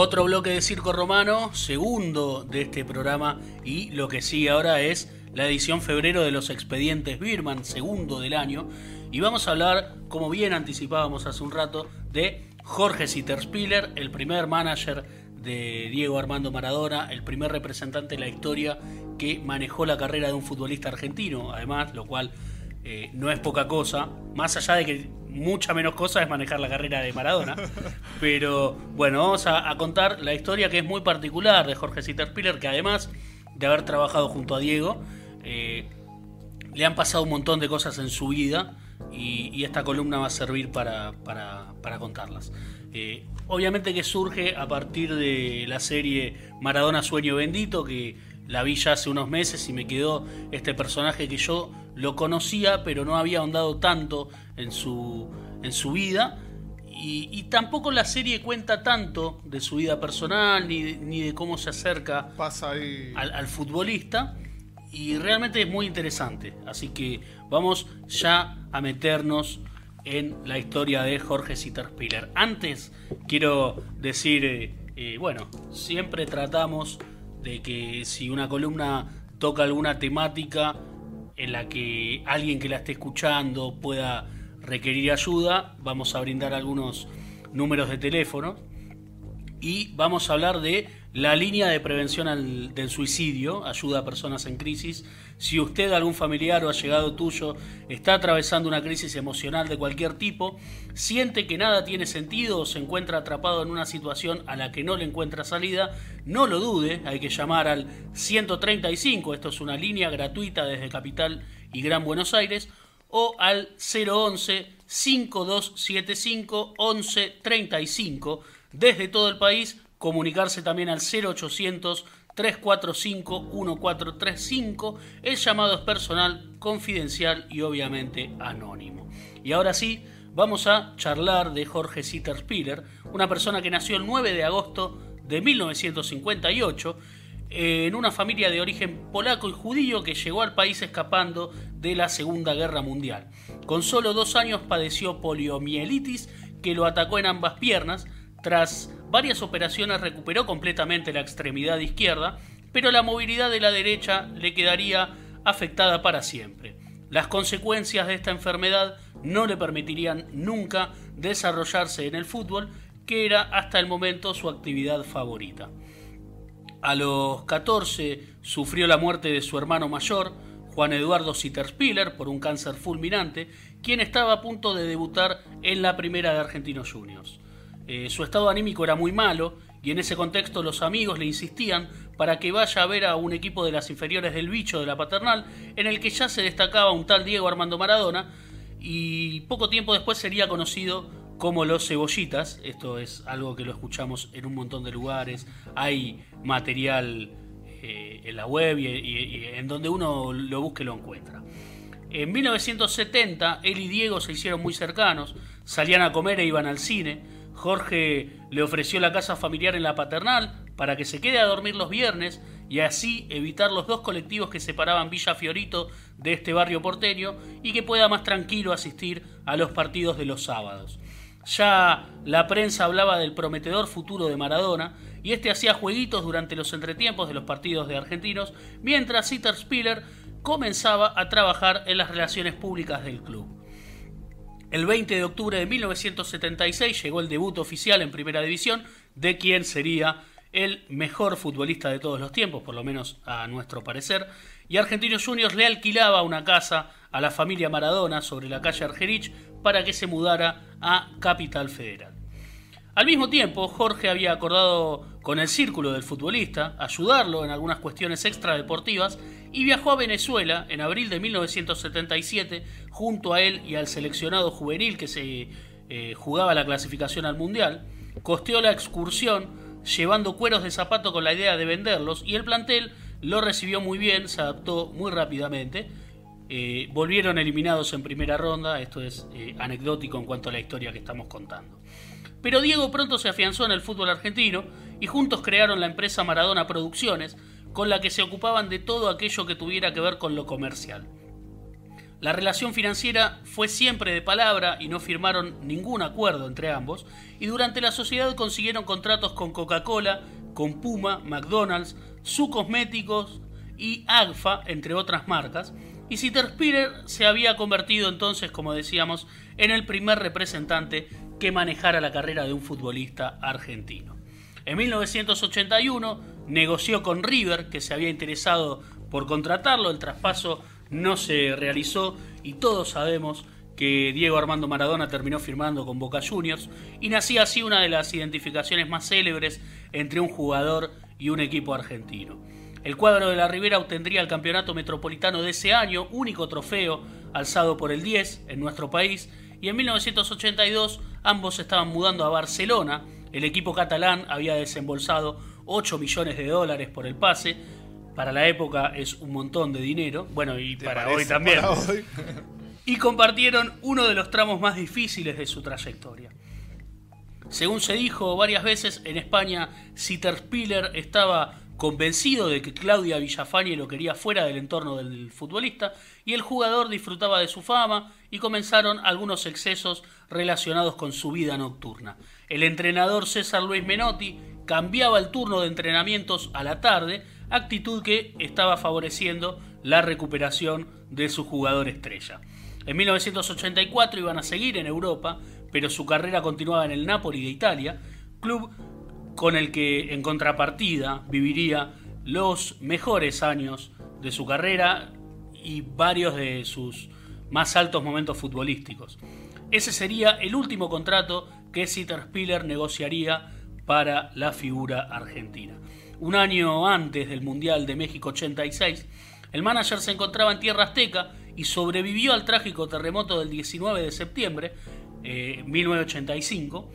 Otro bloque de Circo Romano, segundo de este programa y lo que sigue ahora es la edición febrero de los expedientes Birman, segundo del año. Y vamos a hablar, como bien anticipábamos hace un rato, de Jorge Sitterspiller, el primer manager de Diego Armando Maradona, el primer representante de la historia que manejó la carrera de un futbolista argentino, además, lo cual eh, no es poca cosa, más allá de que mucha menos cosa es manejar la carrera de Maradona. Pero bueno, vamos a, contar la historia que es muy particular de Jorge Sitterspiller, que además de haber trabajado junto a Diego, eh, le han pasado un montón de cosas en su vida y, esta columna va a servir para, contarlas. Eh, obviamente que surge a partir de la serie Maradona Sueño Bendito, que la vi ya hace unos meses y me quedó este personaje que yo lo conocía, pero no había ahondado tanto en su, en su vida. Y, tampoco la serie cuenta tanto de su vida personal ni, ni de cómo se acerca Pasa al, al, futbolista. Y realmente es muy interesante. Así que vamos ya a meternos en la historia de Jorge Sitterspiller. Antes quiero decir, eh, eh, bueno, siempre tratamos de que si una columna toca alguna temática en la que alguien que la esté escuchando pueda requerir ayuda, vamos a brindar algunos números de teléfono y vamos a hablar de la línea de prevención del suicidio, ayuda a personas en crisis. Si usted, algún familiar o allegado tuyo está atravesando una crisis emocional de cualquier tipo, siente que nada tiene sentido o se encuentra atrapado en una situación a la que no le encuentra salida, no lo dude, hay que llamar al 135, esto es una línea gratuita desde Capital y Gran Buenos Aires, o al 011 5275 1135 desde todo el país comunicarse también al 0800 345 1435. El llamado es personal, confidencial y obviamente anónimo. Y ahora sí, vamos a charlar de Jorge Sitterspiller, una persona que nació el 9 de agosto de 1958 en una familia de origen polaco y judío que llegó al país escapando de la Segunda Guerra Mundial. Con solo dos años padeció poliomielitis que lo atacó en ambas piernas. Tras varias operaciones recuperó completamente la extremidad izquierda, pero la movilidad de la derecha le quedaría afectada para siempre. Las consecuencias de esta enfermedad no le permitirían nunca desarrollarse en el fútbol, que era hasta el momento su actividad favorita. A los 14 sufrió la muerte de su hermano mayor, Juan Eduardo Sitterspiller, por un cáncer fulminante, quien estaba a punto de debutar en la primera de Argentinos Juniors. Eh, su estado anímico era muy malo y en ese contexto los amigos le insistían para que vaya a ver a un equipo de las inferiores del bicho de la paternal en el que ya se destacaba un tal Diego Armando Maradona y poco tiempo después sería conocido como los cebollitas. Esto es algo que lo escuchamos en un montón de lugares. Hay material eh, en la web y, en donde uno lo busque lo encuentra. En 1970 él y Diego se hicieron muy cercanos, salían a comer e iban al cine. Jorge le ofreció la casa familiar en la paternal para que se quede a dormir los viernes y así evitar los dos colectivos que separaban Villa Fiorito de este barrio porteño y que pueda más tranquilo asistir a los partidos de los sábados. Ya la prensa hablaba del prometedor futuro de Maradona y este hacía jueguitos durante los entretiempos de los partidos de argentinos, mientras Sitter Spiller comenzaba a trabajar en las relaciones públicas del club. El 20 de octubre de 1976 llegó el debut oficial en Primera División de quien sería el mejor futbolista de todos los tiempos, por lo menos a nuestro parecer, y Argentinos Juniors le alquilaba una casa a la familia Maradona sobre la calle Argerich para que se mudara a Capital Federal. Al mismo tiempo, Jorge había acordado con el círculo del futbolista ayudarlo en algunas cuestiones extradeportivas y viajó a Venezuela en abril de 1977 junto a él y al seleccionado juvenil que se eh, jugaba la clasificación al Mundial. Costeó la excursión llevando cueros de zapato con la idea de venderlos y el plantel lo recibió muy bien, se adaptó muy rápidamente. Eh, volvieron eliminados en primera ronda, esto es eh, anecdótico en cuanto a la historia que estamos contando. Pero Diego pronto se afianzó en el fútbol argentino y juntos crearon la empresa Maradona Producciones, con la que se ocupaban de todo aquello que tuviera que ver con lo comercial. La relación financiera fue siempre de palabra y no firmaron ningún acuerdo entre ambos, y durante la sociedad consiguieron contratos con Coca-Cola, con Puma, McDonald's, Su Cosméticos y Agfa, entre otras marcas, y Spiller se había convertido entonces, como decíamos, en el primer representante que manejara la carrera de un futbolista argentino. En 1981 negoció con River, que se había interesado por contratarlo, el traspaso no se realizó y todos sabemos que Diego Armando Maradona terminó firmando con Boca Juniors y nacía así una de las identificaciones más célebres entre un jugador y un equipo argentino. El cuadro de la Ribera obtendría el campeonato metropolitano de ese año, único trofeo alzado por el 10 en nuestro país, y en 1982 ambos estaban mudando a Barcelona. El equipo catalán había desembolsado 8 millones de dólares por el pase, para la época es un montón de dinero, bueno, y para hoy también. y compartieron uno de los tramos más difíciles de su trayectoria. Según se dijo varias veces, en España Spiller estaba convencido de que Claudia Villafañe lo quería fuera del entorno del futbolista y el jugador disfrutaba de su fama y comenzaron algunos excesos relacionados con su vida nocturna. El entrenador César Luis Menotti cambiaba el turno de entrenamientos a la tarde actitud que estaba favoreciendo la recuperación de su jugador estrella. En 1984 iban a seguir en Europa, pero su carrera continuaba en el Napoli de Italia, club con el que en contrapartida viviría los mejores años de su carrera y varios de sus más altos momentos futbolísticos. Ese sería el último contrato que Sitter Spiller negociaría para la figura argentina. Un año antes del Mundial de México 86, el manager se encontraba en tierra azteca y sobrevivió al trágico terremoto del 19 de septiembre de eh, 1985.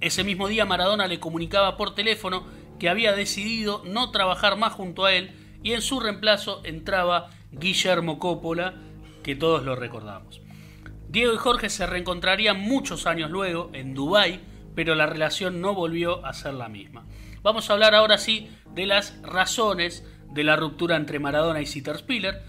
Ese mismo día Maradona le comunicaba por teléfono que había decidido no trabajar más junto a él y en su reemplazo entraba Guillermo Coppola, que todos lo recordamos. Diego y Jorge se reencontrarían muchos años luego en Dubái, pero la relación no volvió a ser la misma. Vamos a hablar ahora sí de las razones de la ruptura entre Maradona y Spiller.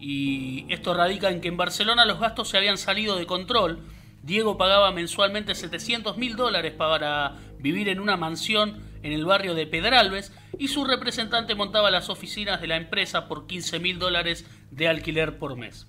Y esto radica en que en Barcelona los gastos se habían salido de control. Diego pagaba mensualmente 700 mil dólares para vivir en una mansión en el barrio de Pedralbes y su representante montaba las oficinas de la empresa por 15 mil dólares de alquiler por mes.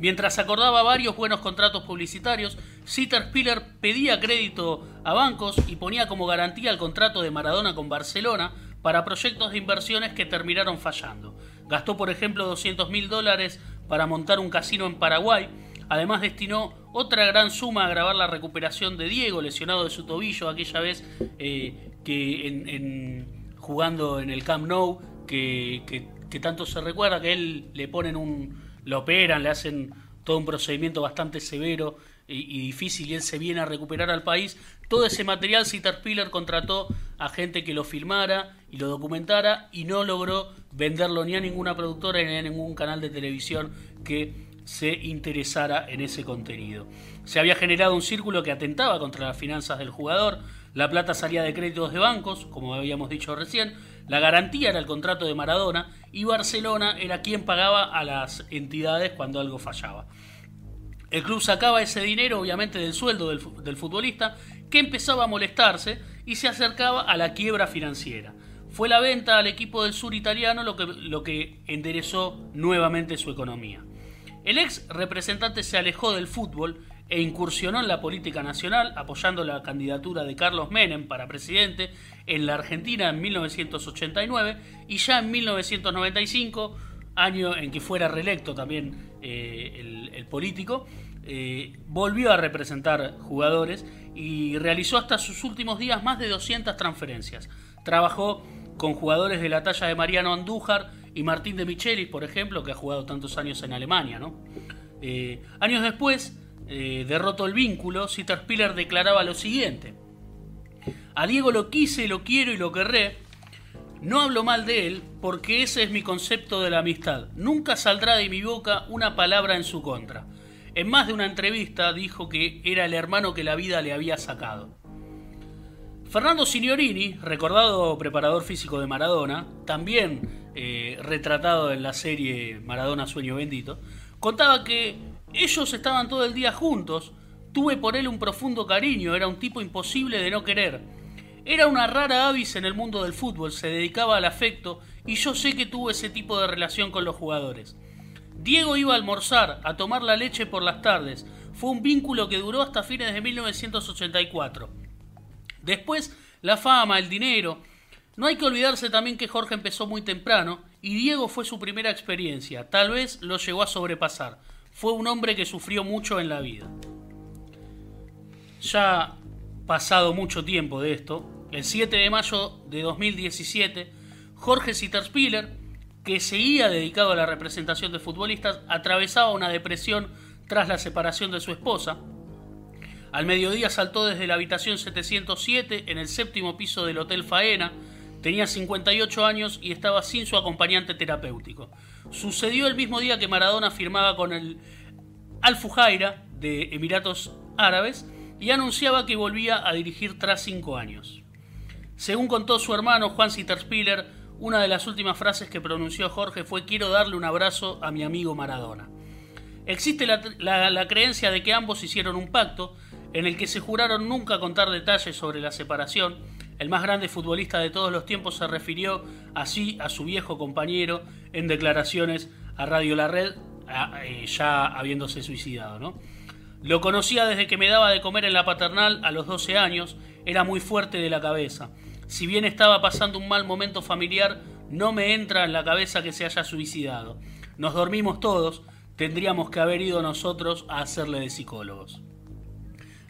Mientras acordaba varios buenos contratos publicitarios, Spiller pedía crédito a bancos y ponía como garantía el contrato de Maradona con Barcelona para proyectos de inversiones que terminaron fallando. Gastó, por ejemplo, 200 mil dólares para montar un casino en Paraguay. Además destinó otra gran suma a grabar la recuperación de Diego, lesionado de su tobillo aquella vez eh, que en, jugando en el Camp Nou, que, que tanto se recuerda que él le ponen un lo operan, le hacen todo un procedimiento bastante severo y, difícil y él se viene a recuperar al país. Todo ese material Spiller contrató a gente que lo filmara y lo documentara y no logró venderlo ni a ninguna productora ni a ningún canal de televisión que se interesara en ese contenido. Se había generado un círculo que atentaba contra las finanzas del jugador, la plata salía de créditos de bancos, como habíamos dicho recién, la garantía era el contrato de Maradona y Barcelona era quien pagaba a las entidades cuando algo fallaba. El club sacaba ese dinero, obviamente, del sueldo del, futbolista, que empezaba a molestarse y se acercaba a la quiebra financiera. Fue la venta al equipo del sur italiano lo que, lo que enderezó nuevamente su economía. El ex representante se alejó del fútbol e incursionó en la política nacional apoyando la candidatura de Carlos Menem para presidente en la Argentina en 1989 y ya en 1995, año en que fuera reelecto también eh, el, político, eh, volvió a representar jugadores y realizó hasta sus últimos días más de 200 transferencias. Trabajó con jugadores de la talla de Mariano Andújar y Martín de Michelis, por ejemplo, que ha jugado tantos años en Alemania. Eh, años después, eh, derrotó el vínculo, Spiller declaraba lo siguiente. A Diego lo quise, lo quiero y lo querré. No hablo mal de él porque ese es mi concepto de la amistad. Nunca saldrá de mi boca una palabra en su contra. En más de una entrevista dijo que era el hermano que la vida le había sacado. Fernando Signorini, recordado preparador físico de Maradona, también eh, retratado en la serie Maradona Sueño Bendito, Contaba que ellos estaban todo el día juntos, tuve por él un profundo cariño, era un tipo imposible de no querer. Era una rara avis en el mundo del fútbol, se dedicaba al afecto y yo sé que tuvo ese tipo de relación con los jugadores. Diego iba a almorzar, a tomar la leche por las tardes. Fue un vínculo que duró hasta fines de 1984. Después, la fama, el dinero. No hay que olvidarse también que Jorge empezó muy temprano y Diego fue su primera experiencia. Tal vez lo llegó a sobrepasar. Fue un hombre que sufrió mucho en la vida. Ya pasado mucho tiempo de esto, el 7 de mayo de 2017, Jorge Sitterspiller, que seguía dedicado a la representación de futbolistas, atravesaba una depresión tras la separación de su esposa. Al mediodía saltó desde la habitación 707 en el séptimo piso del Hotel Faena. Tenía 58 años y estaba sin su acompañante terapéutico. Sucedió el mismo día que Maradona firmaba con el Al Fujaira de Emiratos Árabes y anunciaba que volvía a dirigir tras cinco años. Según contó su hermano Juan Sitterspiller, una de las últimas frases que pronunció Jorge fue quiero darle un abrazo a mi amigo Maradona. Existe la, creencia de que ambos hicieron un pacto en el que se juraron nunca contar detalles sobre la separación. El más grande futbolista de todos los tiempos se refirió así a su viejo compañero en declaraciones a Radio La Red, eh, ya habiéndose suicidado. ¿no? Lo conocía desde que me daba de comer en la paternal a los 12 años, era muy fuerte de la cabeza. Si bien estaba pasando un mal momento familiar, no me entra en la cabeza que se haya suicidado. Nos dormimos todos, tendríamos que haber ido nosotros a hacerle de psicólogos.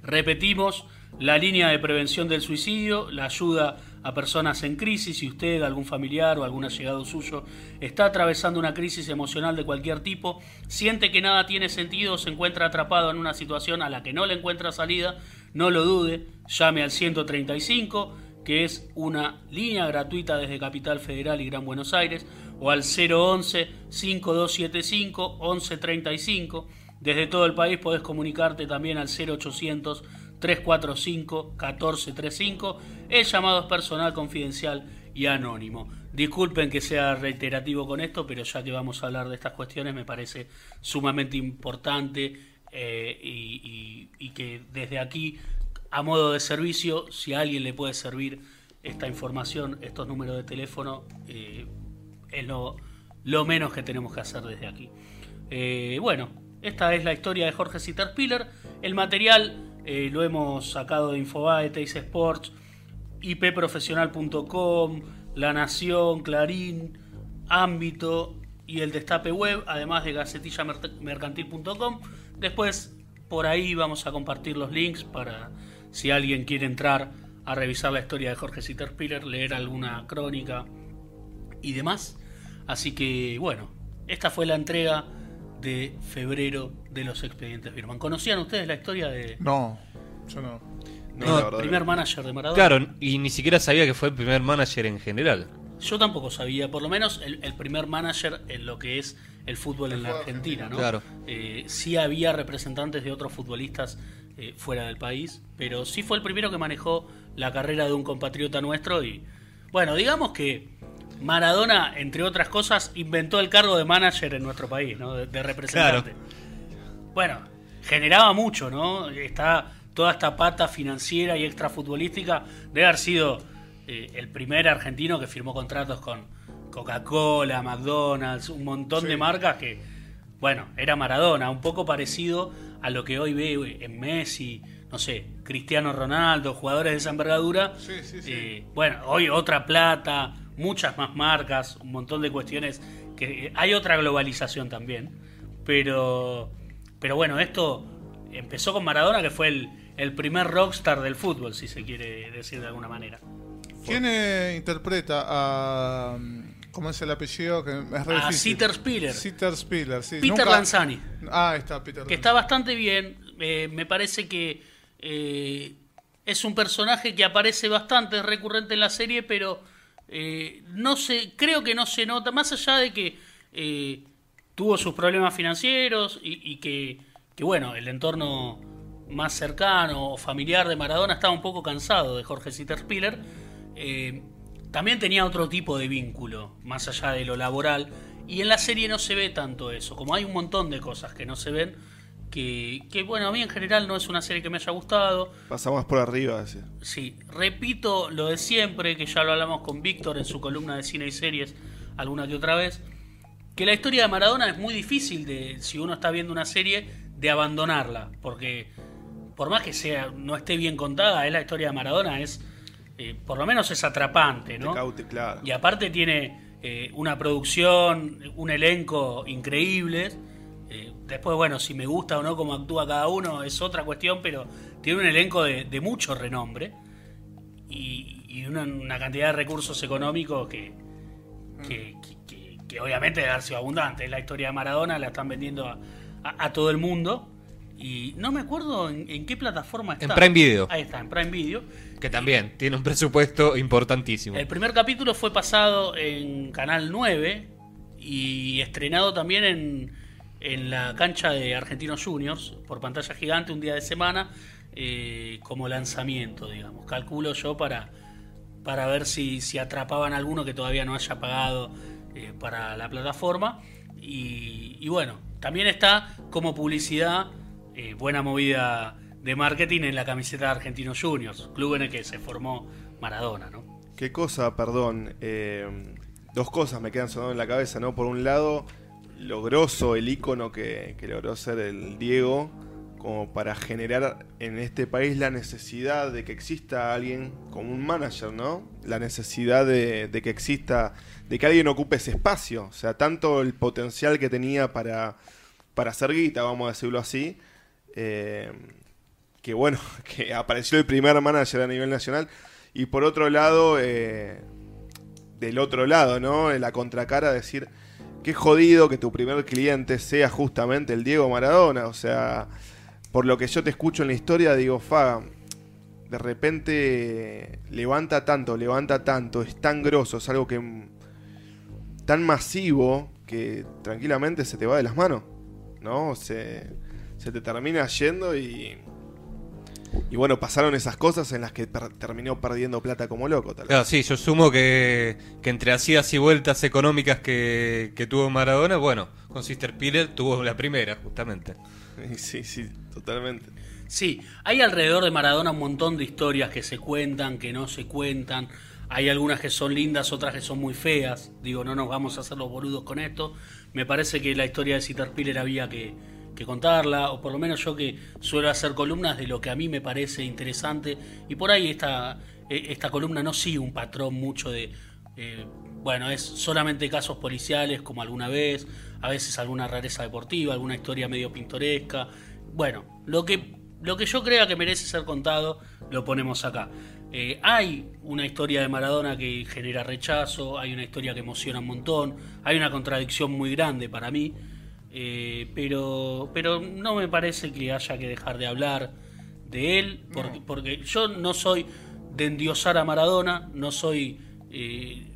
Repetimos, la línea de prevención del suicidio, la ayuda a personas en crisis, si usted, algún familiar o algún allegado suyo está atravesando una crisis emocional de cualquier tipo, siente que nada tiene sentido se encuentra atrapado en una situación a la que no le encuentra salida, no lo dude, llame al 135, que es una línea gratuita desde Capital Federal y Gran Buenos Aires, o al 011 5275 1135. Desde todo el país podés comunicarte también al 0800 345 1435. El llamado es personal, confidencial y anónimo. Disculpen que sea reiterativo con esto, pero ya que vamos a hablar de estas cuestiones me parece sumamente importante eh, y, que desde aquí, a modo de servicio, si a alguien le puede servir esta información, estos números de teléfono, eh, es lo, menos que tenemos que hacer desde aquí. Eh, bueno, esta es la historia de Jorge Sitterspiller. El material eh, lo hemos sacado de Infobae, Teis Sports, ipprofesional.com, La Nación, Clarín, Ámbito y el Destape Web, además de gacetillamercantil.com. Después por ahí vamos a compartir los links para si alguien quiere entrar a revisar la historia de Jorge Sitterspiller, leer alguna crónica y demás. Así que bueno, esta fue la entrega de febrero de los expedientes Birman. ¿Conocían ustedes la historia de.? No, yo no. No, el primer manager de Maradona. Claro, y ni siquiera sabía que fue el primer manager en general. Yo tampoco sabía, por lo menos el, primer manager en lo que es el fútbol en la Argentina, ¿no? Claro. Eh, sí había representantes de otros futbolistas eh, fuera del país, pero sí fue el primero que manejó la carrera de un compatriota nuestro y, bueno, digamos que Maradona, entre otras cosas, inventó el cargo de manager en nuestro país, ¿no? De, representante. Bueno, generaba mucho, ¿no? Está toda esta pata financiera y extrafutbolística debe haber sido eh, el primer argentino que firmó contratos con Coca-Cola, McDonald's, un montón de marcas que, bueno, era Maradona, un poco parecido a lo que hoy ve en Messi, no sé, Cristiano Ronaldo, jugadores de esa envergadura. Sí, sí, sí. Eh, bueno, hoy otra plata, muchas más marcas, un montón de cuestiones que hay otra globalización también, pero pero bueno, esto empezó con Maradona que fue el, el primer rockstar del fútbol, si se quiere decir de alguna manera. ¿Quién eh, interpreta a ¿Cómo es el apellido? Que es a Sitter Spiller. Sitter Spiller, sí. Peter Lanzani. Ah, está Peter Que está bastante bien. Eh, me parece que eh, es un personaje que aparece bastante, recurrente en la serie, pero no se, creo que no se nota, más allá de que tuvo sus problemas financieros y, que, bueno, el entorno más cercano o familiar de Maradona estaba un poco cansado de Jorge Sitterspiller, eh, también tenía otro tipo de vínculo, más allá de lo laboral, Y en la serie no se ve tanto eso, como hay un montón de cosas que no se ven, que, que bueno, a mí en general no es una serie que me haya gustado. Pasamos por arriba. así. Sí, repito lo de siempre, que ya lo hablamos con Víctor en su columna de cine y series alguna que otra vez, que la historia de Maradona es muy difícil de, si uno está viendo una serie, de abandonarla, porque por más que sea no esté bien contada, es la historia de Maradona, es eh, por lo menos es atrapante, ¿no? Te caute, claro. Y aparte tiene eh, una producción, un elenco increíbles. Eh, después, bueno, si me gusta o no cómo actúa cada uno es otra cuestión, pero tiene un elenco de, de mucho renombre y, y una, una cantidad de recursos económicos que, que, que- obviamente debe haber sido abundante. Es la historia de Maradona, la están vendiendo a, a- a todo el mundo. Y no me acuerdo en, en qué plataforma está. En Prime Video. Ahí está, en Prime Video. Que también tiene un presupuesto importantísimo. El primer capítulo fue pasado en Canal 9 y estrenado también en, en la cancha de Argentinos Juniors por pantalla gigante un día de semana eh, como lanzamiento, digamos. Calculo yo para, para ver si, si atrapaban a alguno que todavía no haya pagado eh, para la plataforma. Y, bueno, también está como publicidad, eh, buena movida de marketing en la camiseta de Argentinos Juniors, club en el que se formó Maradona, ¿no? ¿Qué cosa, perdón? eh, dos cosas me quedan sonando en la cabeza, ¿no? Por un lado, lo grosso, el icono que, que logró ser el Diego, como para generar en este país la necesidad de que exista alguien como un manager, ¿no? La necesidad de, que exista, de que alguien ocupe ese espacio. O sea, tanto el potencial que tenía para, para hacer guita, vamos a decirlo así, eh, que bueno, que apareció el primer manager a nivel nacional. Y por otro lado, eh, del otro lado, ¿no? En la contracara, decir, qué jodido que tu primer cliente sea justamente el Diego Maradona. O sea, por lo que yo te escucho en la historia, digo, fa, de repente levanta tanto, levanta tanto, es tan grosso, es algo que mm, tan masivo que tranquilamente se te va de las manos, ¿no? Se, se te termina yendo y... Y bueno, pasaron esas cosas en las que per- terminó perdiendo plata como loco, tal vez. Claro, sí, yo sumo que, que entre idas y vueltas económicas que, que tuvo Maradona, bueno, con Sister Piller tuvo la primera, justamente. Sí, sí, totalmente. Sí, hay alrededor de Maradona un montón de historias que se cuentan, que no se cuentan. Hay algunas que son lindas, otras que son muy feas. Digo, no nos vamos a hacer los boludos con esto. Me parece que la historia de Sitter Piller había que, que contarla, o por lo menos yo que suelo hacer columnas de lo que a mí me parece interesante. Y por ahí esta, eh, esta columna no sigue un patrón mucho de, eh, bueno, es solamente casos policiales como alguna vez, a veces alguna rareza deportiva, alguna historia medio pintoresca. Bueno, lo que, lo que yo crea que merece ser contado, lo ponemos acá. Eh, hay una historia de Maradona que genera rechazo, hay una historia que emociona un montón, hay una contradicción muy grande para mí, eh, pero, pero no me parece que haya que dejar de hablar de él, porque, porque yo no soy de endiosar a Maradona, no soy... eh,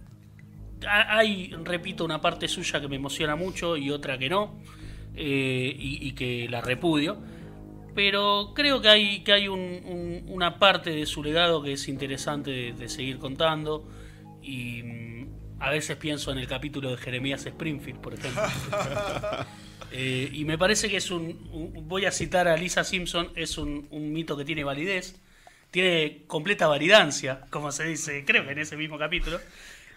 ha- hay, repito, una parte suya que me emociona mucho y otra que no, eh, y, y que la repudio. Pero creo que hay, que hay un- un- una parte de su legado que es interesante de, de seguir contando. Y mm, a veces pienso en el capítulo de Jeremías Springfield, por ejemplo. Eh, y me parece que es un, un- Voy a citar a Lisa Simpson, es un, un mito que tiene validez. Tiene completa validancia, como se dice, creo que en ese mismo capítulo.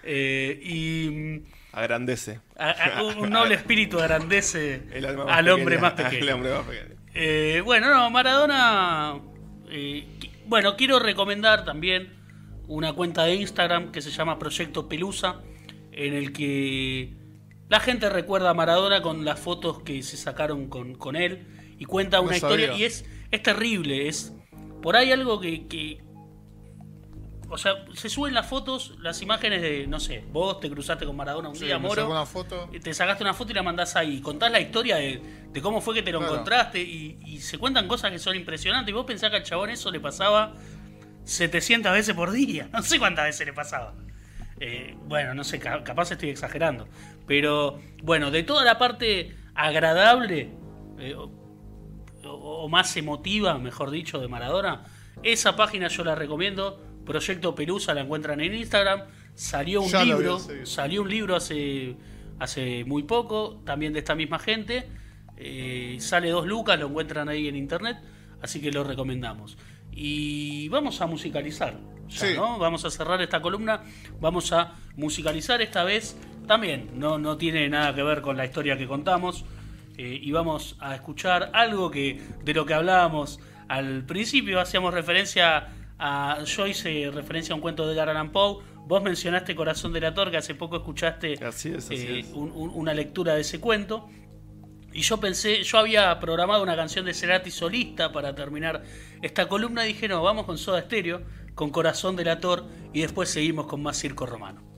Eh, y. Agrandece. a- a- un noble espíritu agrandece al hombre más pequeño. Eh, bueno, no, Maradona. eh, bueno, quiero recomendar también una cuenta de Instagram que se llama Proyecto Pelusa, en el que la gente recuerda a Maradona con las fotos que se sacaron con, con él y cuenta No una historia. Y es, es terrible, es por ahí algo que, que- O sea, se suben las fotos, las imágenes de, no sé, vos te cruzaste con Maradona un Sí, día, Moro. una foto. Te sacaste una foto y la mandás ahí. Contás la historia de, de cómo fue que te lo Claro. encontraste y, y se cuentan cosas que son impresionantes. Y vos pensás que al chabón eso le pasaba 700 veces por día. No sé cuántas veces le pasaba. Eh, bueno, no sé, ca- capaz estoy exagerando. Pero bueno, de toda la parte agradable eh, o, más emotiva, mejor dicho, de Maradona, esa página yo la recomiendo. Proyecto Pelusa la encuentran en Instagram. Salió un Ya libro, salió un libro hace hace muy poco, también de esta misma gente. Eh, sale dos lucas, lo encuentran ahí en internet, así que lo recomendamos. Y vamos a musicalizar, ya, Sí. ¿no? Vamos a cerrar esta columna, vamos a musicalizar esta vez también, no, no tiene nada que ver con la historia que contamos. eh, y vamos a escuchar algo que de lo que hablábamos al principio, hacíamos referencia a. Yo hice referencia a un cuento de Edgar Poe. Vos mencionaste Corazón del Ator, que hace poco escuchaste Así es, así eh, es. un- un- una lectura de ese cuento. Y yo pensé, yo había programado una canción de Cerati solista para terminar esta columna dije, no, vamos con Soda Stereo, con Corazón del Ator y después seguimos con más Circo Romano.